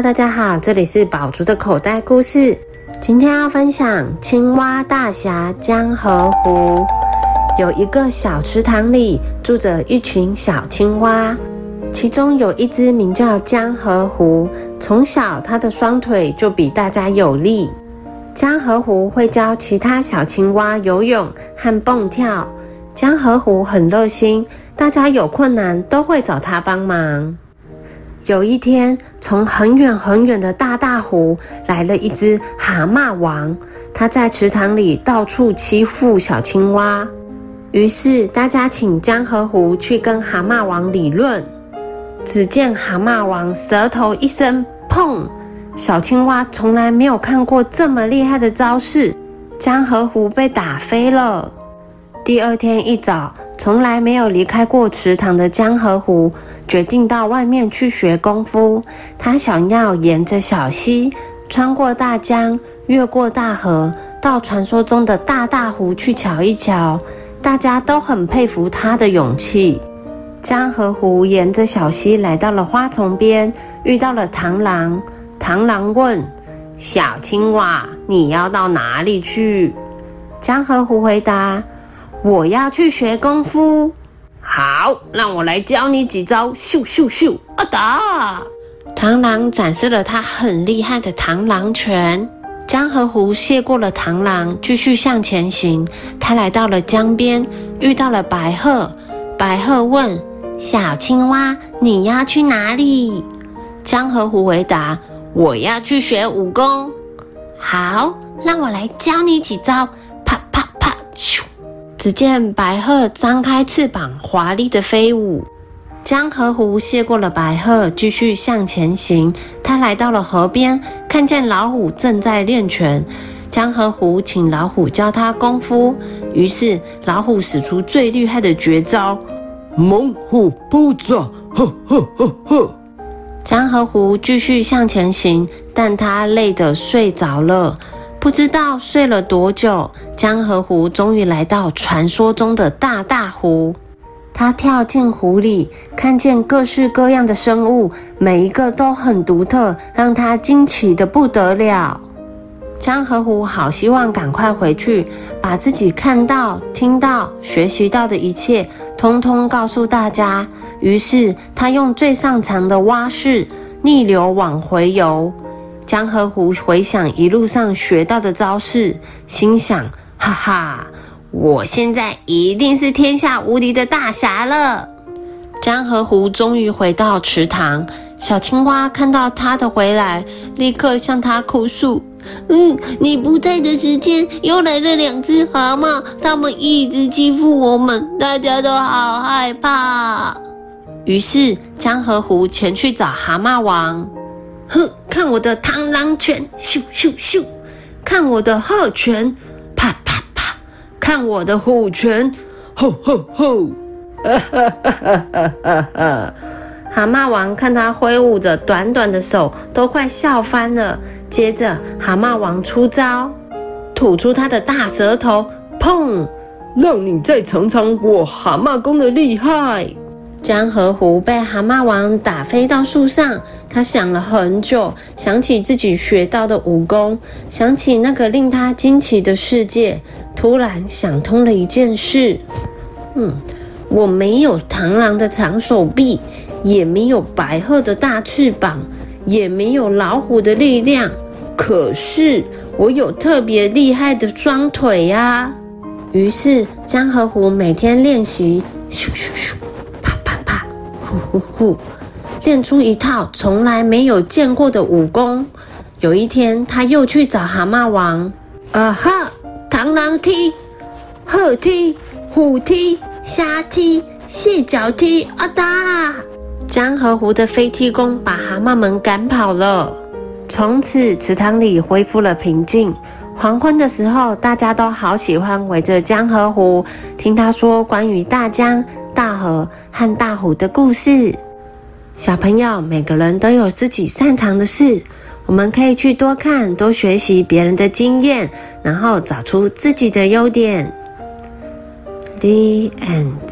大家好，这里是宝珠的口袋故事。今天要分享青蛙大侠江河湖。有一个小池塘里住着一群小青蛙，其中有一只名叫江河湖。从小，它的双腿就比大家有力。江河湖会教其他小青蛙游泳和蹦跳。江河湖很热心，大家有困难都会找他帮忙。有一天，从很远很远的大大湖来了一只蛤蟆王，它在池塘里到处欺负小青蛙。于是大家请江河湖去跟蛤蟆王理论。只见蛤蟆王舌头一伸，砰！小青蛙从来没有看过这么厉害的招式，江河湖被打飞了。第二天一早，从来没有离开过池塘的江河湖。决定到外面去学功夫。他想要沿着小溪，穿过大江，越过大河，到传说中的大大湖去瞧一瞧。大家都很佩服他的勇气。江河湖沿着小溪来到了花丛边，遇到了螳螂。螳螂问：“小青蛙，你要到哪里去？”江河湖回答：“我要去学功夫。”好，让我来教你几招！咻咻咻！啊哒！螳螂展示了他很厉害的螳螂拳。江河湖谢过了螳螂，继续向前行。他来到了江边，遇到了白鹤。白鹤问：“小青蛙，你要去哪里？”江河湖回答：“我要去学武功。”好，让我来教你几招！只见白鹤张开翅膀，华丽的飞舞。江河湖谢过了白鹤，继续向前行。他来到了河边，看见老虎正在练拳。江河湖请老虎教他功夫，于是老虎使出最厉害的绝招——猛虎扑爪！呵呵呵呵。江河湖继续向前行，但他累得睡着了。不知道睡了多久，江河湖终于来到传说中的大大湖。他跳进湖里，看见各式各样的生物，每一个都很独特，让他惊奇的不得了。江河湖好希望赶快回去，把自己看到、听到、学习到的一切，通通告诉大家。于是他用最擅长的蛙式逆流往回游。江河湖回想一路上学到的招式，心想：哈哈，我现在一定是天下无敌的大侠了。江河湖终于回到池塘，小青蛙看到他的回来，立刻向他哭诉：“嗯，你不在的时间，又来了两只蛤蟆，他们一直欺负我们，大家都好害怕。”于是江河湖前去找蛤蟆王。哼，看我的螳螂拳，咻咻咻！看我的鹤拳，啪啪啪！看我的虎拳，吼吼吼！哈哈哈哈哈哈！蛤蟆王看他挥舞着短短的手，都快笑翻了。接着，蛤蟆王出招，吐出他的大舌头，砰！让你再尝尝我蛤蟆功的厉害！江河湖被蛤蟆王打飞到树上，他想了很久，想起自己学到的武功，想起那个令他惊奇的世界，突然想通了一件事：嗯，我没有螳螂的长手臂，也没有白鹤的大翅膀，也没有老虎的力量，可是我有特别厉害的双腿呀！于是江河湖每天练习，咻咻咻。呼呼呼！练出一套从来没有见过的武功。有一天，他又去找蛤蟆王。啊哈！螳螂踢、鹤踢、虎踢、虾踢、蟹脚踢！啊哒！江河湖的飞踢功把蛤蟆们赶跑了。从此，池塘里恢复了平静。黄昏的时候，大家都好喜欢围着江河湖，听他说关于大江。大河和大湖的故事，小朋友每个人都有自己擅长的事，我们可以去多看、多学习别人的经验，然后找出自己的优点。The end.